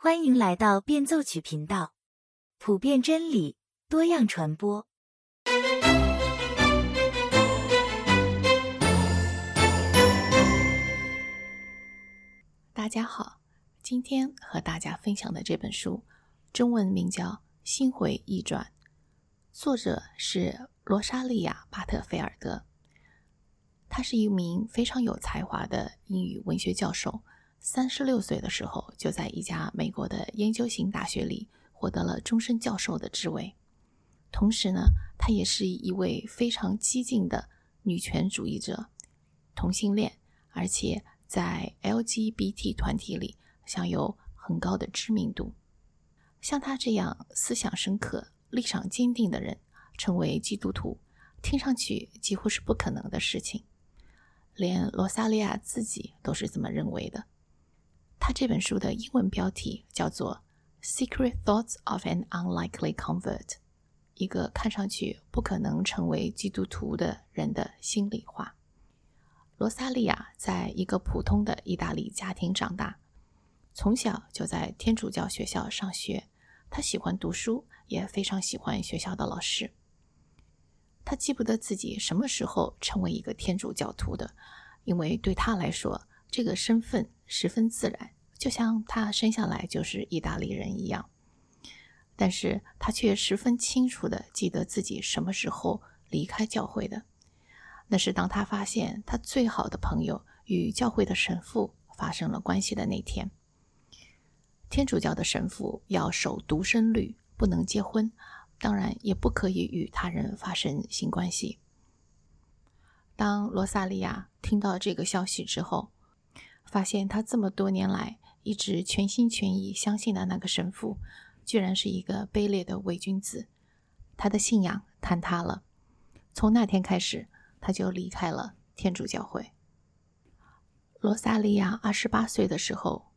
欢迎来到变奏曲频道，普遍真理，多样传播。大家好，今天和大家分享的这本书，中文名叫《心回意转》，作者是罗莎莉亚·巴特菲尔德。他是一名非常有才华的英语文学教授。三十六岁的时候，就在一家美国的研究型大学里获得了终身教授的职位。同时呢，他也是一位非常激进的女权主义者，同性恋，而且在 LGBT 团体里享有很高的知名度。像他这样思想深刻、立场坚定的人，成为基督徒，听上去几乎是不可能的事情。连罗萨利亚自己都是这么认为的。他这本书的英文标题叫做《Secret Thoughts of an Unlikely Convert》，一个看上去不可能成为基督徒的人的心里话。罗萨利亚在一个普通的意大利家庭长大，从小就在天主教学校上学。他喜欢读书，也非常喜欢学校的老师。他记不得自己什么时候成为一个天主教徒的，因为对他来说，这个身份十分自然，就像他生下来就是意大利人一样。但是他却十分清楚的记得自己什么时候离开教会的，那是当他发现他最好的朋友与教会的神父发生了关系的那天。天主教的神父要守独身律，不能结婚。当然也不可以与他人发生性关系。当罗萨利亚听到这个消息之后，发现他这么多年来一直全心全意相信的那个神父，居然是一个卑劣的伪君子，他的信仰坍塌了。从那天开始，他就离开了天主教会。罗萨利亚二十八岁的时候，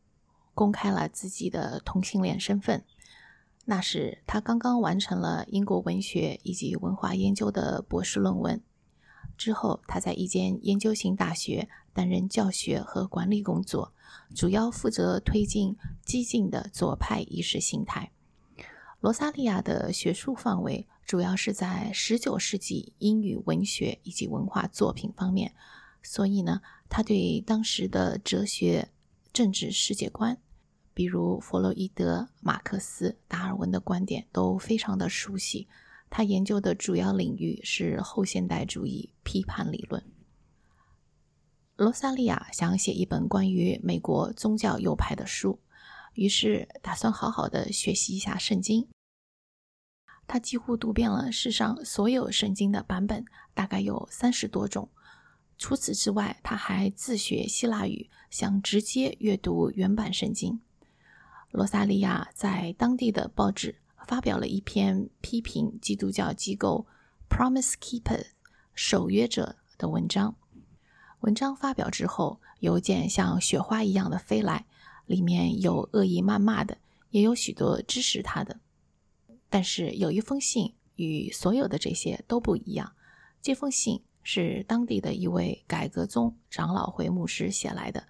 公开了自己的同性恋身份。那时，他刚刚完成了英国文学以及文化研究的博士论文。之后，他在一间研究型大学担任教学和管理工作，主要负责推进激进的左派意识形态。罗萨利亚的学术范围主要是在19世纪英语文学以及文化作品方面，所以呢，他对当时的哲学、政治世界观。比如弗洛伊德、马克思、达尔文的观点都非常的熟悉。他研究的主要领域是后现代主义批判理论。罗萨利亚想写一本关于美国宗教右派的书，于是打算好好的学习一下圣经。他几乎读遍了世上所有圣经的版本，大概有三十多种。除此之外，他还自学希腊语，想直接阅读原版圣经。罗萨利亚在当地的报纸发表了一篇批评基督教机构 Promise Keeper 守约者的文章。文章发表之后，邮件像雪花一样的飞来，里面有恶意谩骂的，也有许多支持他的。但是有一封信与所有的这些都不一样。这封信是当地的一位改革宗长老会牧师写来的，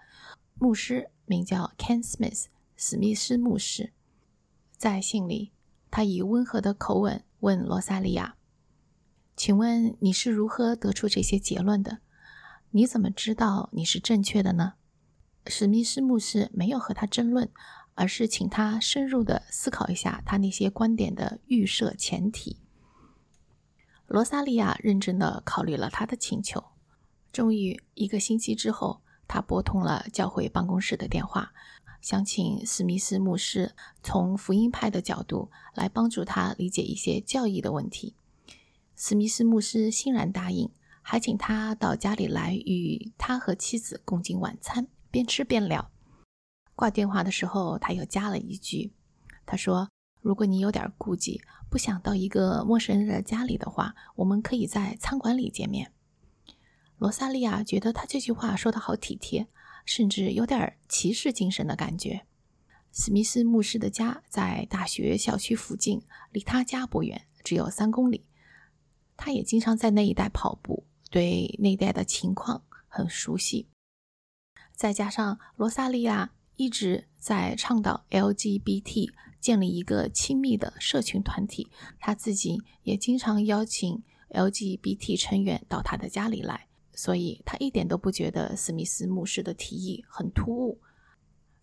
牧师名叫 Ken Smith。史密斯牧师在信里，他以温和的口吻问罗萨利亚：“请问你是如何得出这些结论的？你怎么知道你是正确的呢？”史密斯牧师没有和他争论，而是请他深入的思考一下他那些观点的预设前提。罗萨利亚认真的考虑了他的请求，终于一个星期之后，他拨通了教会办公室的电话。想请史密斯牧师从福音派的角度来帮助他理解一些教义的问题。史密斯牧师欣然答应，还请他到家里来与他和妻子共进晚餐，边吃边聊。挂电话的时候，他又加了一句：“他说，如果你有点顾忌，不想到一个陌生人的家里的话，我们可以在餐馆里见面。”罗萨利亚觉得他这句话说的好体贴。甚至有点骑士精神的感觉。史密斯牧师的家在大学校区附近，离他家不远，只有三公里。他也经常在那一带跑步，对那带的情况很熟悉。再加上罗萨利亚一直在倡导 LGBT 建立一个亲密的社群团体，他自己也经常邀请 LGBT 成员到他的家里来，所以他一点都不觉得史密斯牧师的提议很突兀。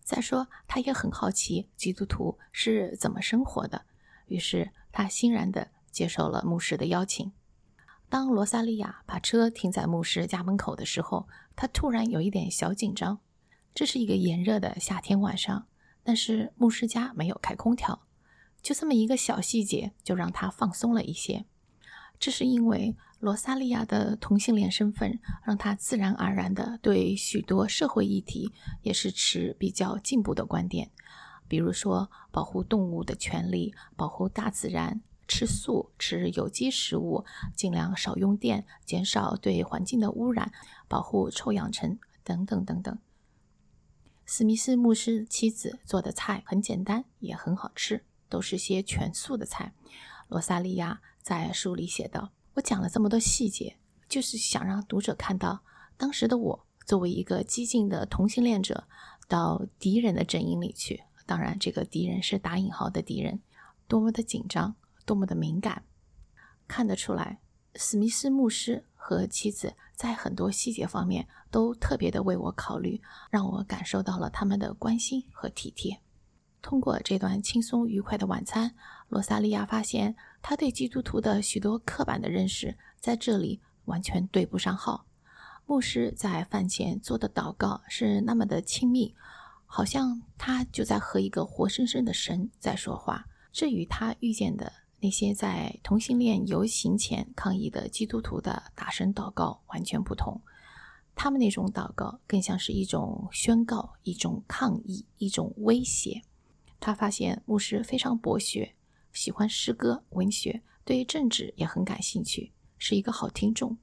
再说，他也很好奇基督徒是怎么生活的，于是他欣然地接受了牧师的邀请。当罗萨利亚把车停在牧师家门口的时候，他突然有一点小紧张。这是一个炎热的夏天晚上，但是牧师家没有开空调，就这么一个小细节就让他放松了一些。这是因为罗萨利亚的同性恋身份，让他自然而然的对许多社会议题也是持比较进步的观点，比如说保护动物的权利、保护大自然、吃素、吃有机食物、尽量少用电、减少对环境的污染、保护臭氧层等等等等。史密斯牧师妻子做的菜很简单，也很好吃，都是些全素的菜。罗萨利亚在书里写道：“我讲了这么多细节，就是想让读者看到当时的我作为一个激进的同性恋者，到敌人的阵营里去。当然，这个敌人是打引号的敌人，多么的紧张，多么的敏感。看得出来，史密斯牧师。”和妻子在很多细节方面都特别的为我考虑，让我感受到了他们的关心和体贴。通过这段轻松愉快的晚餐，罗萨利亚发现他对基督徒的许多刻板的认识在这里完全对不上号。牧师在饭前做的祷告是那么的亲密，好像他就在和一个活生生的神在说话。这与他遇见的。那些在同性恋游行前抗议的基督徒的大声祷告完全不同，他们那种祷告更像是一种宣告、一种抗议、一种威胁。他发现牧师非常博学，喜欢诗歌、文学，对政治也很感兴趣，是一个好听众。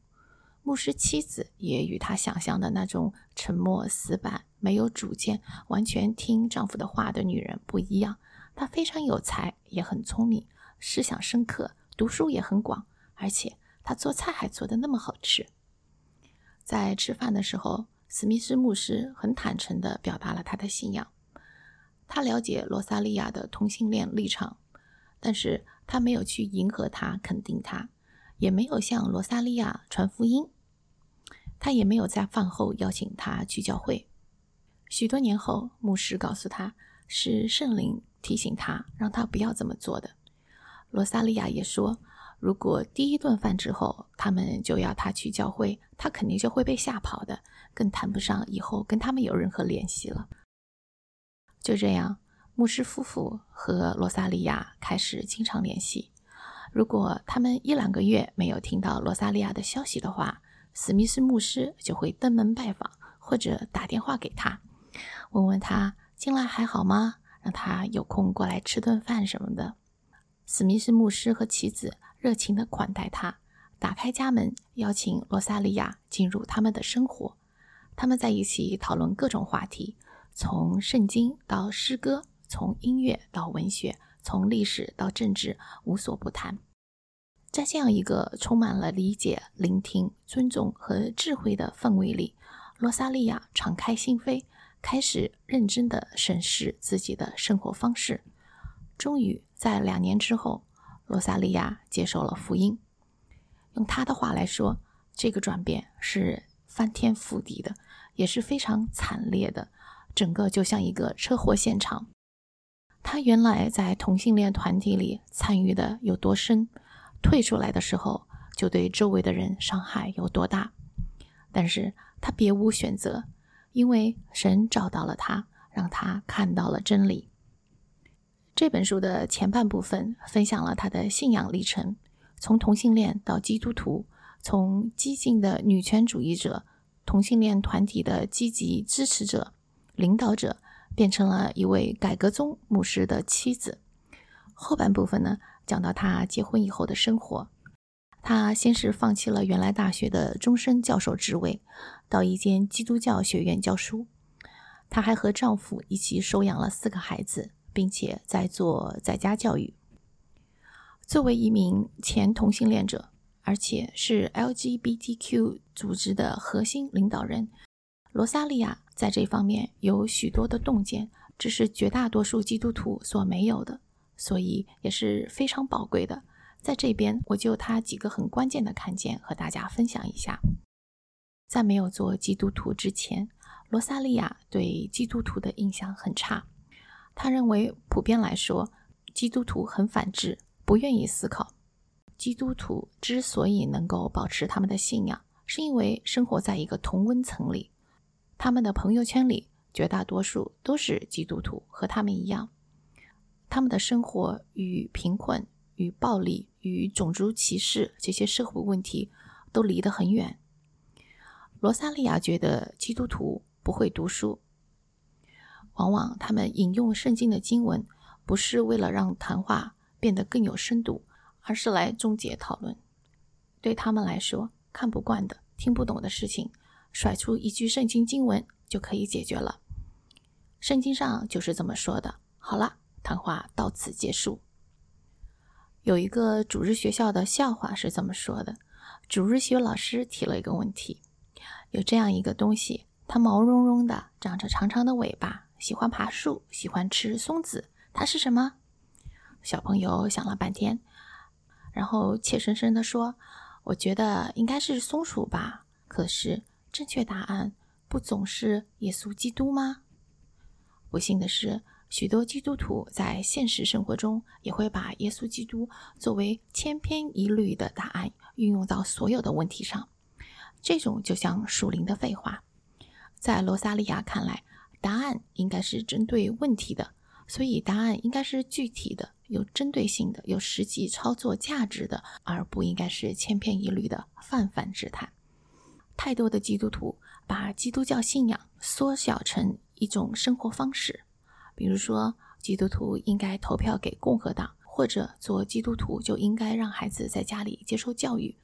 牧师妻子也与他想象的那种沉默、死板、没有主见、完全听丈夫的话的女人不一样，她非常有才，也很聪明。思想深刻，读书也很广，而且他做菜还做得那么好吃。在吃饭的时候，史密斯牧师很坦诚地表达了他的信仰。他了解罗萨利亚的同性恋立场，但是他没有去迎合他、肯定他，也没有向罗萨利亚传福音。他也没有在饭后邀请他去教会。许多年后，牧师告诉他，是圣灵提醒他，让他不要这么做的。罗萨利亚也说，如果第一顿饭之后他们就要他去教会，他肯定就会被吓跑的，更谈不上以后跟他们有任何联系了。就这样，牧师夫妇和罗萨利亚开始经常联系。如果他们一两个月没有听到罗萨利亚的消息的话，史密斯牧师就会登门拜访，或者打电话给他，问问他近来还好吗？让他有空过来吃顿饭什么的。史密斯牧师和妻子热情地款待他，打开家门，邀请罗萨利亚进入他们的生活。他们在一起讨论各种话题，从圣经到诗歌，从音乐到文学，从历史到政治，无所不谈。在这样一个充满了理解、聆听、尊重和智慧的氛围里，罗萨利亚敞开心扉，开始认真地审视自己的生活方式。终于在两年之后，罗萨利亚接受了福音。用他的话来说，这个转变是翻天覆地的，也是非常惨烈的，整个就像一个车祸现场。他原来在同性恋团体里参与的有多深，退出来的时候就对周围的人伤害有多大。但是他别无选择，因为神找到了他，让他看到了真理。这本书的前半部分分享了他的信仰历程，从同性恋到基督徒，从激进的女权主义者、同性恋团体的积极支持者、领导者，变成了一位改革宗牧师的妻子。后半部分呢，讲到他结婚以后的生活。他先是放弃了原来大学的终身教授职位，到一间基督教学院教书。她还和丈夫一起收养了四个孩子。并且在做在家教育。作为一名前同性恋者，而且是 LGBTQ 组织的核心领导人，罗萨利亚在这方面有许多的洞见，这是绝大多数基督徒所没有的，所以也是非常宝贵的。在这边，我就他几个很关键的看见和大家分享一下。在没有做基督徒之前，罗萨利亚对基督徒的印象很差。他认为，普遍来说，基督徒很反智，不愿意思考。基督徒之所以能够保持他们的信仰，是因为生活在一个同温层里。他们的朋友圈里，绝大多数都是基督徒，和他们一样。他们的生活与贫困、与暴力、与种族歧视这些社会问题都离得很远。罗萨利亚觉得基督徒不会读书，往往他们引用圣经的经文，不是为了让谈话变得更有深度。而是来终结讨论。对他们来说，看不惯的、听不懂的事情，甩出一句圣经经文就可以解决了。圣经上就是这么说的。好了，谈话到此结束。有一个主日学校的笑话是这么说的：主日学老师提了一个问题，有这样一个东西，它毛茸茸的，长着长长的尾巴，喜欢爬树，喜欢吃松子，它是什么？小朋友想了半天。然后怯生生地说：“我觉得应该是松鼠吧。可是正确答案不总是耶稣基督吗？”不幸的是，许多基督徒在现实生活中也会把耶稣基督作为千篇一律的答案运用到所有的问题上。这种就像属灵的废话。在罗萨利亚看来，答案应该是针对问题的，所以答案应该是具体的。有针对性的、有实际操作价值的，而不应该是千篇一律的泛泛之谈。太多的基督徒把基督教信仰缩小成一种生活方式，比如说，基督徒应该投票给共和党，或者做基督徒就应该让孩子在家里接受教育，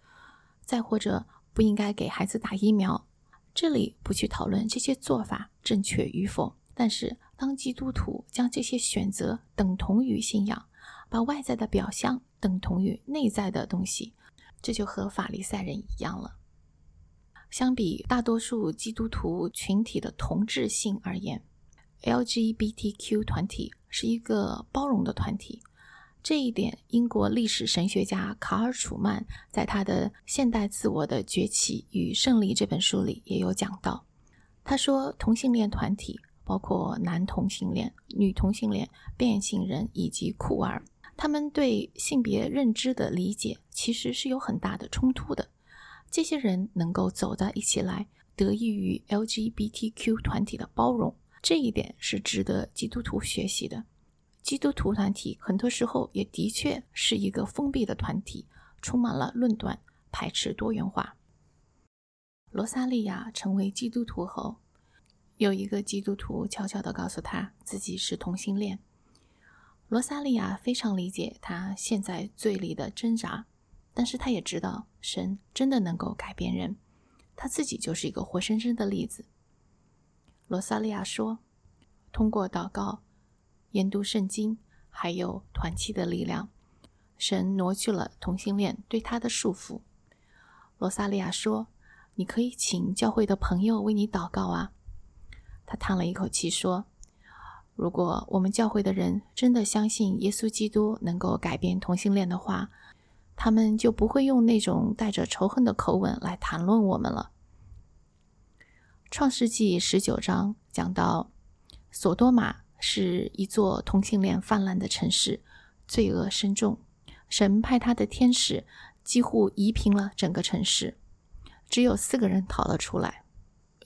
再或者不应该给孩子打疫苗。这里不去讨论这些做法正确与否，但是当基督徒将这些选择等同于信仰。把外在的表象等同于内在的东西，这就和法利赛人一样了。相比大多数基督徒群体的同质性而言，LGBTQ 团体是一个包容的团体。这一点，英国历史神学家卡尔·楚曼在他的《现代自我的崛起与胜利》这本书里也有讲到。他说，同性恋团体包括男同性恋、女同性恋、变性人以及酷儿。他们对性别认知的理解其实是有很大的冲突的。这些人能够走到一起来，得益于 LGBTQ 团体的包容，这一点是值得基督徒学习的。基督徒团体很多时候也的确是一个封闭的团体，充满了论断，排斥多元化。罗萨利亚成为基督徒后，有一个基督徒悄悄地告诉他自己是同性恋。罗萨利亚非常理解他现在罪里的挣扎，但是他也知道神真的能够改变人，他自己就是一个活生生的例子。罗萨利亚说：“通过祷告、研读圣经，还有团契的力量，神挪去了同性恋对他的束缚。”罗萨利亚说：“你可以请教会的朋友为你祷告啊。”他叹了一口气说。如果我们教会的人真的相信耶稣基督能够改变同性恋的话，他们就不会用那种带着仇恨的口吻来谈论我们了。创世纪十九章讲到，索多玛是一座同性恋泛滥的城市，罪恶深重。神派他的天使几乎夷平了整个城市，只有四个人逃了出来。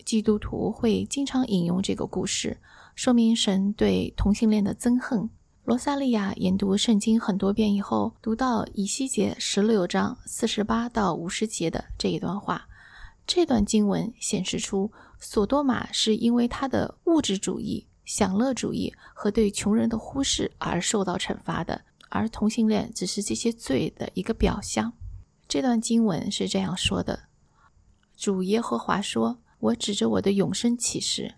基督徒会经常引用这个故事。说明神对同性恋的憎恨。罗萨利亚研读圣经很多遍以后，读到以西结十六章四十八到五十节的这一段话，这段经文显示出，索多玛是因为他的物质主义、享乐主义和对穷人的忽视而受到惩罚的，而同性恋只是这些罪的一个表象。这段经文是这样说的：主耶和华说：“我指着我的永生启示。”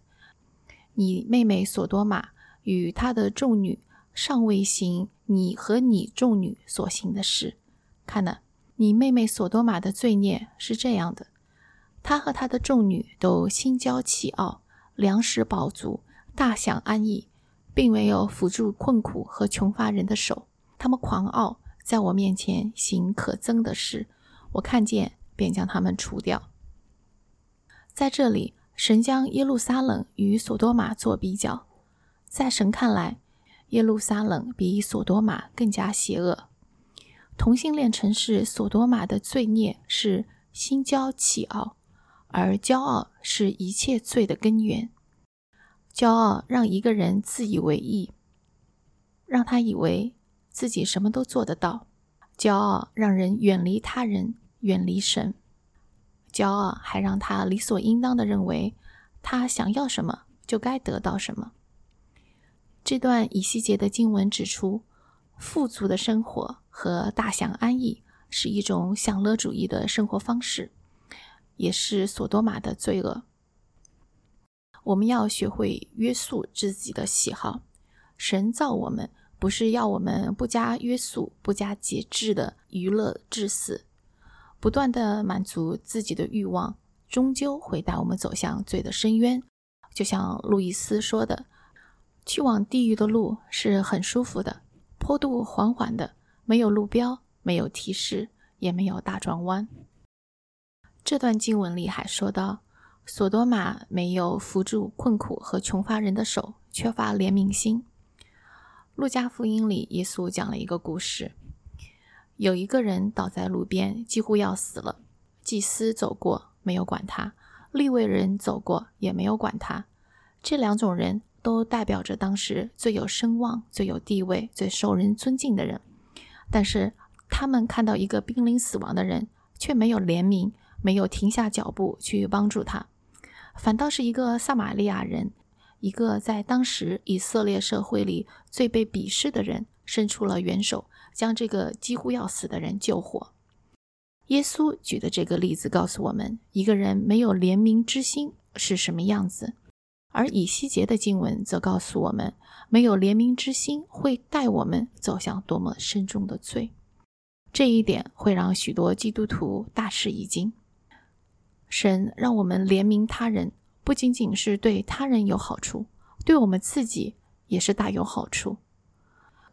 你妹妹索多玛与她的众女尚未行你和你众女所行的事。看呢，你妹妹索多玛的罪孽是这样的：她和她的众女都心骄气傲，粮食饱足，大享安逸，并没有辅助困苦和穷乏人的手。他们狂傲，在我面前行可憎的事，我看见便将他们除掉。在这里，神将耶路撒冷与索多玛做比较，在神看来，耶路撒冷比索多玛更加邪恶。同性恋城市索多玛的罪孽是心骄气傲，而骄傲是一切罪的根源。骄傲让一个人自以为意，让他以为自己什么都做得到；骄傲让人远离他人，远离神；骄傲还让他理所应当的认为，他想要什么就该得到什么。这段以西结的经文指出。富足的生活和大享安逸是一种享乐主义的生活方式，也是索多玛的罪恶。我们要学会约束自己的喜好。神造我们不是要我们不加约束、不加节制的娱乐至死，不断的满足自己的欲望，终究会带我们走向罪的深渊。就像路易斯说的：“去往地狱的路是很舒服的。”坡度缓缓的，没有路标，没有提示，也没有大转弯。这段经文里还说到，索多玛没有扶助困苦和穷乏人的手，缺乏怜悯心。路加福音里，耶稣讲了一个故事：有一个人倒在路边，几乎要死了。祭司走过，没有管他；立位人走过，也没有管他。这两种人。都代表着当时最有声望、最有地位、最受人尊敬的人，但是他们看到一个濒临死亡的人，却没有怜悯，没有停下脚步去帮助他，反倒是一个撒玛利亚人，一个在当时以色列社会里最被鄙视的人，伸出了援手，将这个几乎要死的人救活。耶稣举的这个例子告诉我们，一个人没有怜悯之心是什么样子。而以西结的经文则告诉我们，没有怜悯之心会带我们走向多么深重的罪。这一点会让许多基督徒大吃一惊。神让我们怜悯他人，不仅仅是对他人有好处，对我们自己也是大有好处。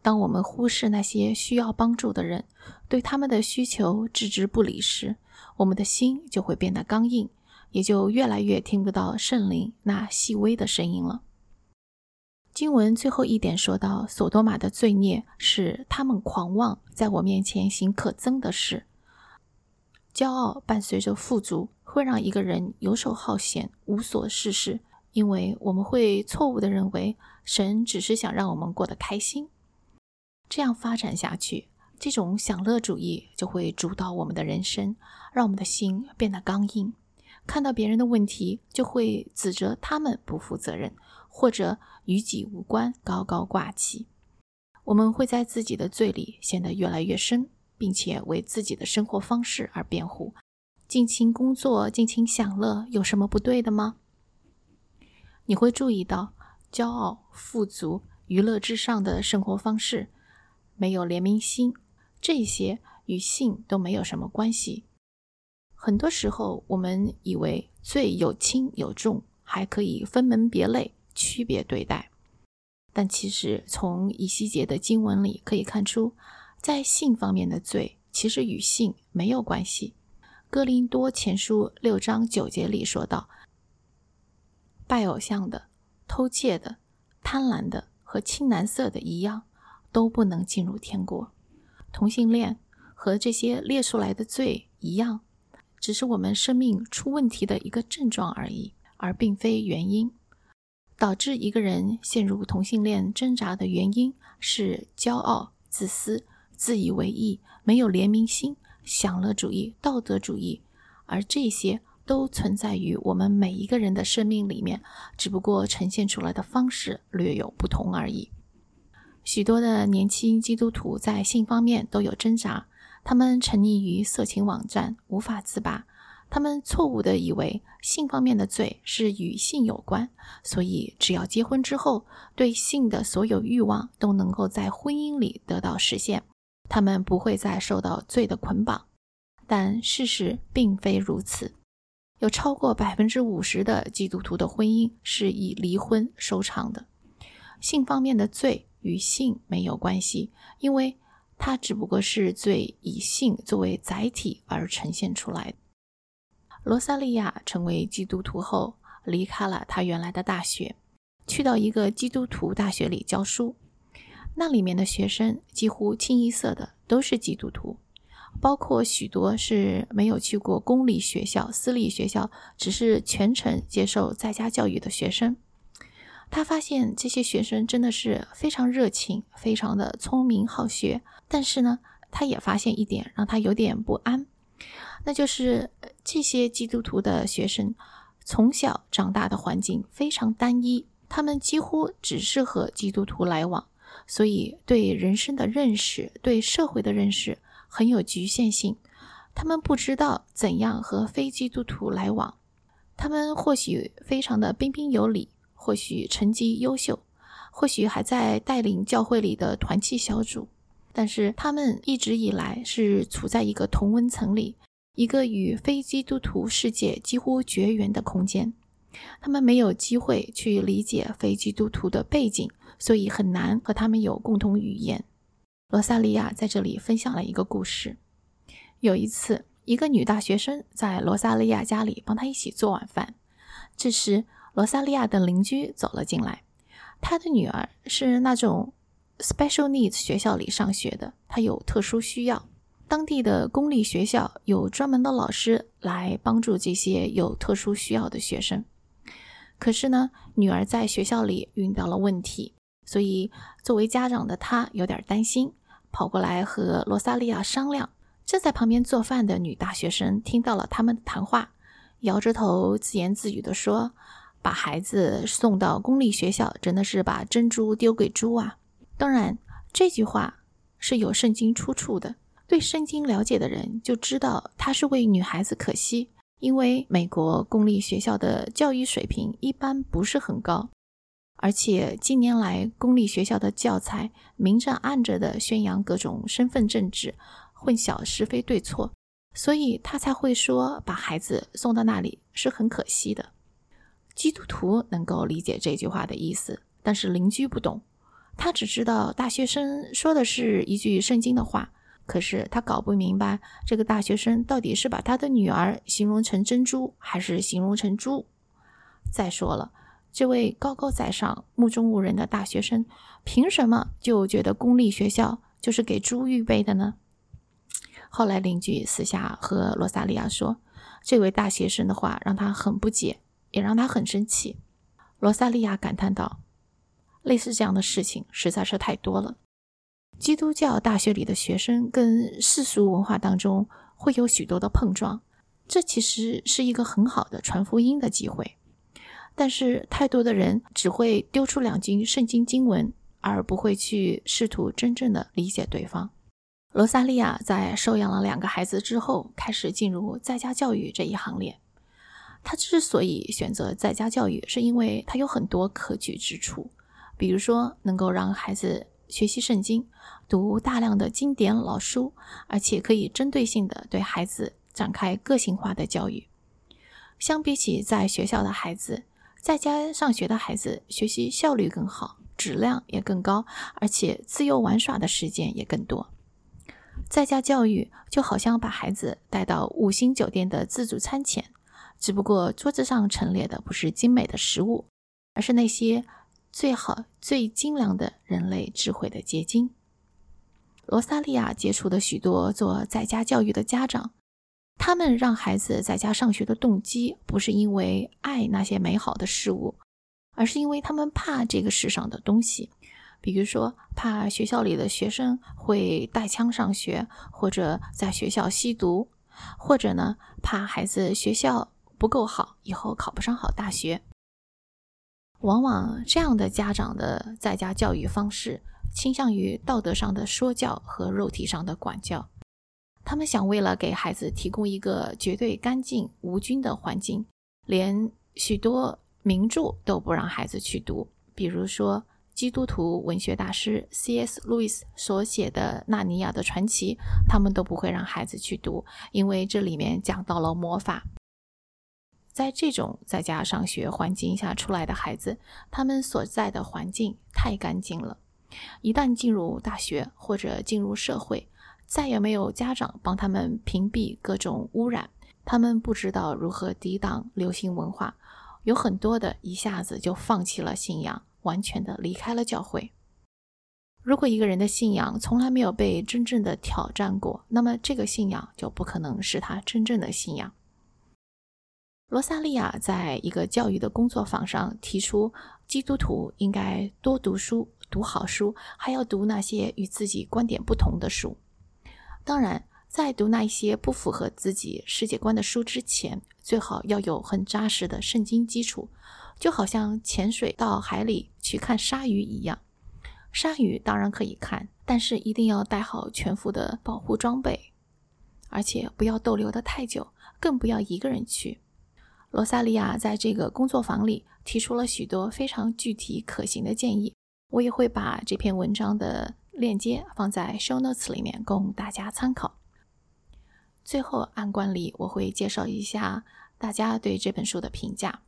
当我们忽视那些需要帮助的人，对他们的需求置之不理时，我们的心就会变得刚硬。也就越来越听不到圣灵那细微的声音了。经文最后一点说到，索多玛的罪孽是他们狂妄，在我面前行可憎的事。骄傲伴随着富足，会让一个人游手好闲、无所事事，因为我们会错误的认为神只是想让我们过得开心。这样发展下去，这种享乐主义就会主导我们的人生，让我们的心变得刚硬。看到别人的问题，就会指责他们不负责任，或者与己无关，高高挂起。我们会在自己的罪里陷得越来越深，并且为自己的生活方式而辩护。尽情工作，尽情享乐，有什么不对的吗？你会注意到，骄傲、富足、娱乐至上的生活方式，没有怜悯心，这些与性都没有什么关系。很多时候，我们以为罪有轻有重，还可以分门别类、区别对待。但其实，从以西结的经文里可以看出，在性方面的罪其实与性没有关系。哥林多前书六章九节里说道：“拜偶像的、偷窃的、贪婪的和青蓝色的一样，都不能进入天国。”同性恋和这些列出来的罪一样。只是我们生命出问题的一个症状而已，而并非原因。导致一个人陷入同性恋挣扎的原因是骄傲、自私、自以为意、没有怜悯心、享乐主义、道德主义，而这些都存在于我们每一个人的生命里面，只不过呈现出来的方式略有不同而已。许多的年轻基督徒在性方面都有挣扎。他们沉溺于色情网站，无法自拔。他们错误地以为性方面的罪是与性有关，所以只要结婚之后，对性的所有欲望都能够在婚姻里得到实现，他们不会再受到罪的捆绑。但事实并非如此。有超过百分之五十的基督徒的婚姻是以离婚收场的。性方面的罪与性没有关系，因为它只不过是最以性作为载体而呈现出来。罗萨利亚成为基督徒后，离开了他原来的大学，去到一个基督徒大学里教书。那里面的学生几乎清一色的都是基督徒。包括许多是没有去过公立学校、私立学校，只是全程接受在家教育的学生。他发现这些学生真的是非常热情、非常的聪明好学。但是呢，他也发现一点让他有点不安，那就是这些基督徒的学生从小长大的环境非常单一，他们几乎只是和基督徒来往，所以对人生的认识、对社会的认识。很有局限性，他们不知道怎样和非基督徒来往。他们或许非常的彬彬有礼，或许成绩优秀，或许还在带领教会里的团契小组，但是他们一直以来是处在一个同温层里，一个与非基督徒世界几乎绝缘的空间。他们没有机会去理解非基督徒的背景，所以很难和他们有共同语言。罗萨利亚在这里分享了一个故事。有一次，一个女大学生在罗萨利亚家里帮她一起做晚饭。这时，罗萨利亚的邻居走了进来。她的女儿是那种 special needs 学校里上学的，她有特殊需要。当地的公立学校有专门的老师来帮助这些有特殊需要的学生。可是呢，女儿在学校里遇到了问题。所以，作为家长的他有点担心，跑过来和罗萨利亚商量。正在旁边做饭的女大学生听到了他们的谈话，摇着头自言自语地说：“把孩子送到公立学校，真的是把珍珠丢给猪啊！”当然，这句话是有圣经出处的。对圣经了解的人就知道，他是为女孩子可惜，因为美国公立学校的教育水平一般不是很高。而且近年来，公立学校的教材明着暗着的宣扬各种身份政治，混淆是非对错，所以他才会说把孩子送到那里是很可惜的。基督徒能够理解这句话的意思，但是邻居不懂，他只知道大学生说的是一句圣经的话，可是他搞不明白这个大学生到底是把他的女儿形容成珍珠，还是形容成猪。再说了。这位高高在上、目中无人的大学生，凭什么就觉得公立学校就是给猪预备的呢？后来邻居私下和罗萨利亚说，这位大学生的话让他很不解，也让他很生气。罗萨利亚感叹道：“类似这样的事情实在是太多了。基督教大学里的学生跟世俗文化当中会有许多的碰撞，这其实是一个很好的传福音的机会。”但是太多的人只会丢出两句圣经经文，而不会去试图真正的理解对方。罗萨利亚在收养了两个孩子之后，开始进入在家教育这一行列。他之所以选择在家教育，是因为他有很多可取之处，比如说能够让孩子学习圣经，读大量的经典老书，而且可以针对性的对孩子展开个性化的教育。相比起在学校的孩子。在家上学的孩子学习效率更好，质量也更高，而且自由玩耍的时间也更多。在家教育就好像把孩子带到五星酒店的自助餐前，只不过桌子上陈列的不是精美的食物，而是那些最好、最精良的人类智慧的结晶。罗萨利亚接触的许多做在家教育的家长。他们让孩子在家上学的动机，不是因为爱那些美好的事物，而是因为他们怕这个世上的东西，比如说怕学校里的学生会带枪上学，或者在学校吸毒，或者呢，怕孩子学校不够好，以后考不上好大学。往往这样的家长的在家教育方式，倾向于道德上的说教和肉体上的管教。他们想为了给孩子提供一个绝对干净无菌的环境，连许多名著都不让孩子去读。比如说，基督徒文学大师 C.S. 路易斯所写的《纳尼亚的传奇》，他们都不会让孩子去读，因为这里面讲到了魔法。在这种在家上学环境下出来的孩子，他们所在的环境太干净了。一旦进入大学或者进入社会，再也没有家长帮他们屏蔽各种污染，他们不知道如何抵挡流行文化，有很多的一下子就放弃了信仰，完全的离开了教会。如果一个人的信仰从来没有被真正的挑战过，那么这个信仰就不可能是他真正的信仰。罗萨利亚在一个教育的工作坊上提出，基督徒应该多读书，读好书，还要读那些与自己观点不同的书。当然，在读那一些不符合自己世界观的书之前，最好要有很扎实的圣经基础，就好像潜水到海里去看鲨鱼一样。鲨鱼当然可以看，但是一定要带好全副的保护装备，而且不要逗留的太久，更不要一个人去。罗萨利亚在这个工作坊里提出了许多非常具体可行的建议，我也会把这篇文章的链接放在 show notes 里面供大家参考。最后，按惯例，我会介绍一下大家对这本书的评价。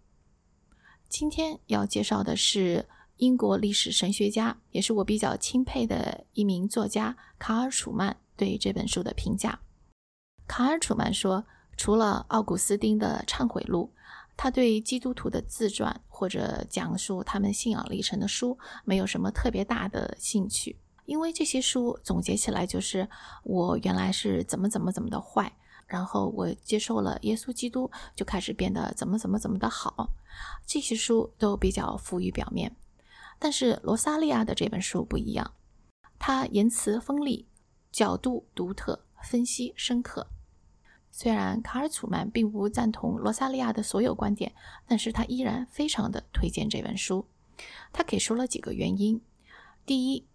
今天要介绍的是英国历史神学家，也是我比较钦佩的一名作家卡尔·楚曼对这本书的评价。卡尔·楚曼说。除了奥古斯丁的忏悔录，他对基督徒的自传或者讲述他们信仰历程的书没有什么特别大的兴趣，因为这些书总结起来就是我原来是怎么怎么怎么的坏，然后我接受了耶稣基督就开始变得怎么怎么怎么的好，这些书都比较浮于表面。但是罗萨利亚的这本书不一样，他言辞锋利，角度独特，分析深刻。虽然卡尔·楚曼并不赞同罗萨利亚的所有观点，但是他依然非常的推荐这本书。他给出了几个原因：第一，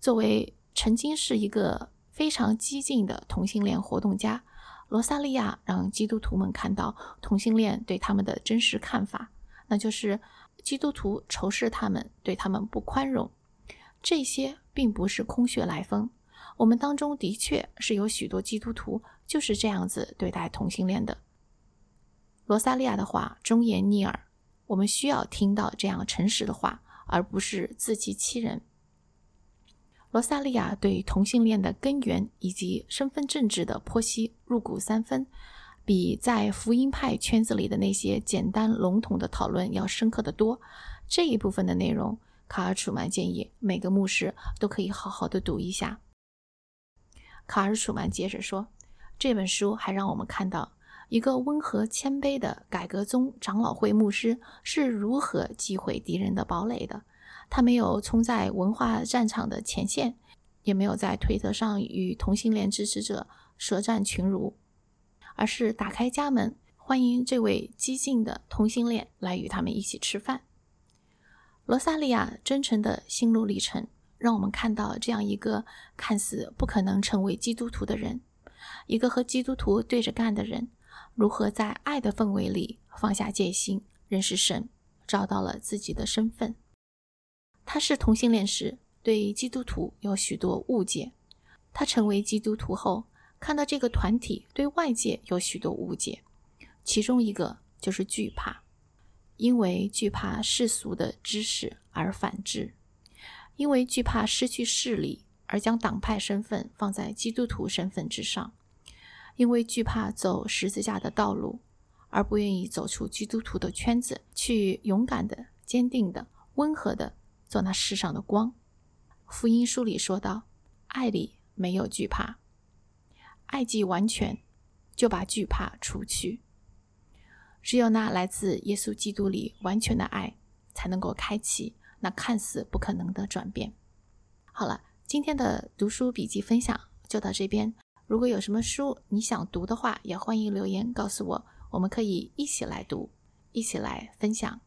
作为曾经是一个非常激进的同性恋活动家，罗萨利亚让基督徒们看到同性恋对他们的真实看法，那就是基督徒仇视他们，对他们不宽容。这些并不是空穴来风。我们当中的确是有许多基督徒就是这样子对待同性恋的。罗萨利亚的话忠言逆耳，我们需要听到这样诚实的话，而不是自欺欺人。罗萨利亚对同性恋的根源以及身份政治的剖析入骨三分，比在福音派圈子里的那些简单笼统的讨论要深刻的多。这一部分的内容，卡尔·楚曼建议每个牧师都可以好好的读一下。卡尔·楚曼接着说：“这本书还让我们看到一个温和谦卑的改革宗长老会牧师是如何击毁敌人的堡垒的。他没有冲在文化战场的前线，也没有在推特上与同性恋支持者舌战群儒，而是打开家门，欢迎这位激进的同性恋来与他们一起吃饭。罗萨利亚真诚的心路历程。”让我们看到这样一个看似不可能成为基督徒的人，一个和基督徒对着干的人，如何在爱的氛围里放下戒心，认识神，找到了自己的身份。他是同性恋时，对基督徒有许多误解；他成为基督徒后，看到这个团体对外界有许多误解，其中一个就是惧怕，因为惧怕世俗的知识而反之。因为惧怕失去势力，而将党派身份放在基督徒身份之上；因为惧怕走十字架的道路，而不愿意走出基督徒的圈子，去勇敢的、坚定的、温和的做那世上的光。福音书里说道：“爱里没有惧怕，爱既完全，就把惧怕除去。只有那来自耶稣基督里完全的爱，才能够开启。”那看似不可能的转变。好了，今天的读书笔记分享就到这边。如果有什么书你想读的话，也欢迎留言告诉我，我们可以一起来读，一起来分享。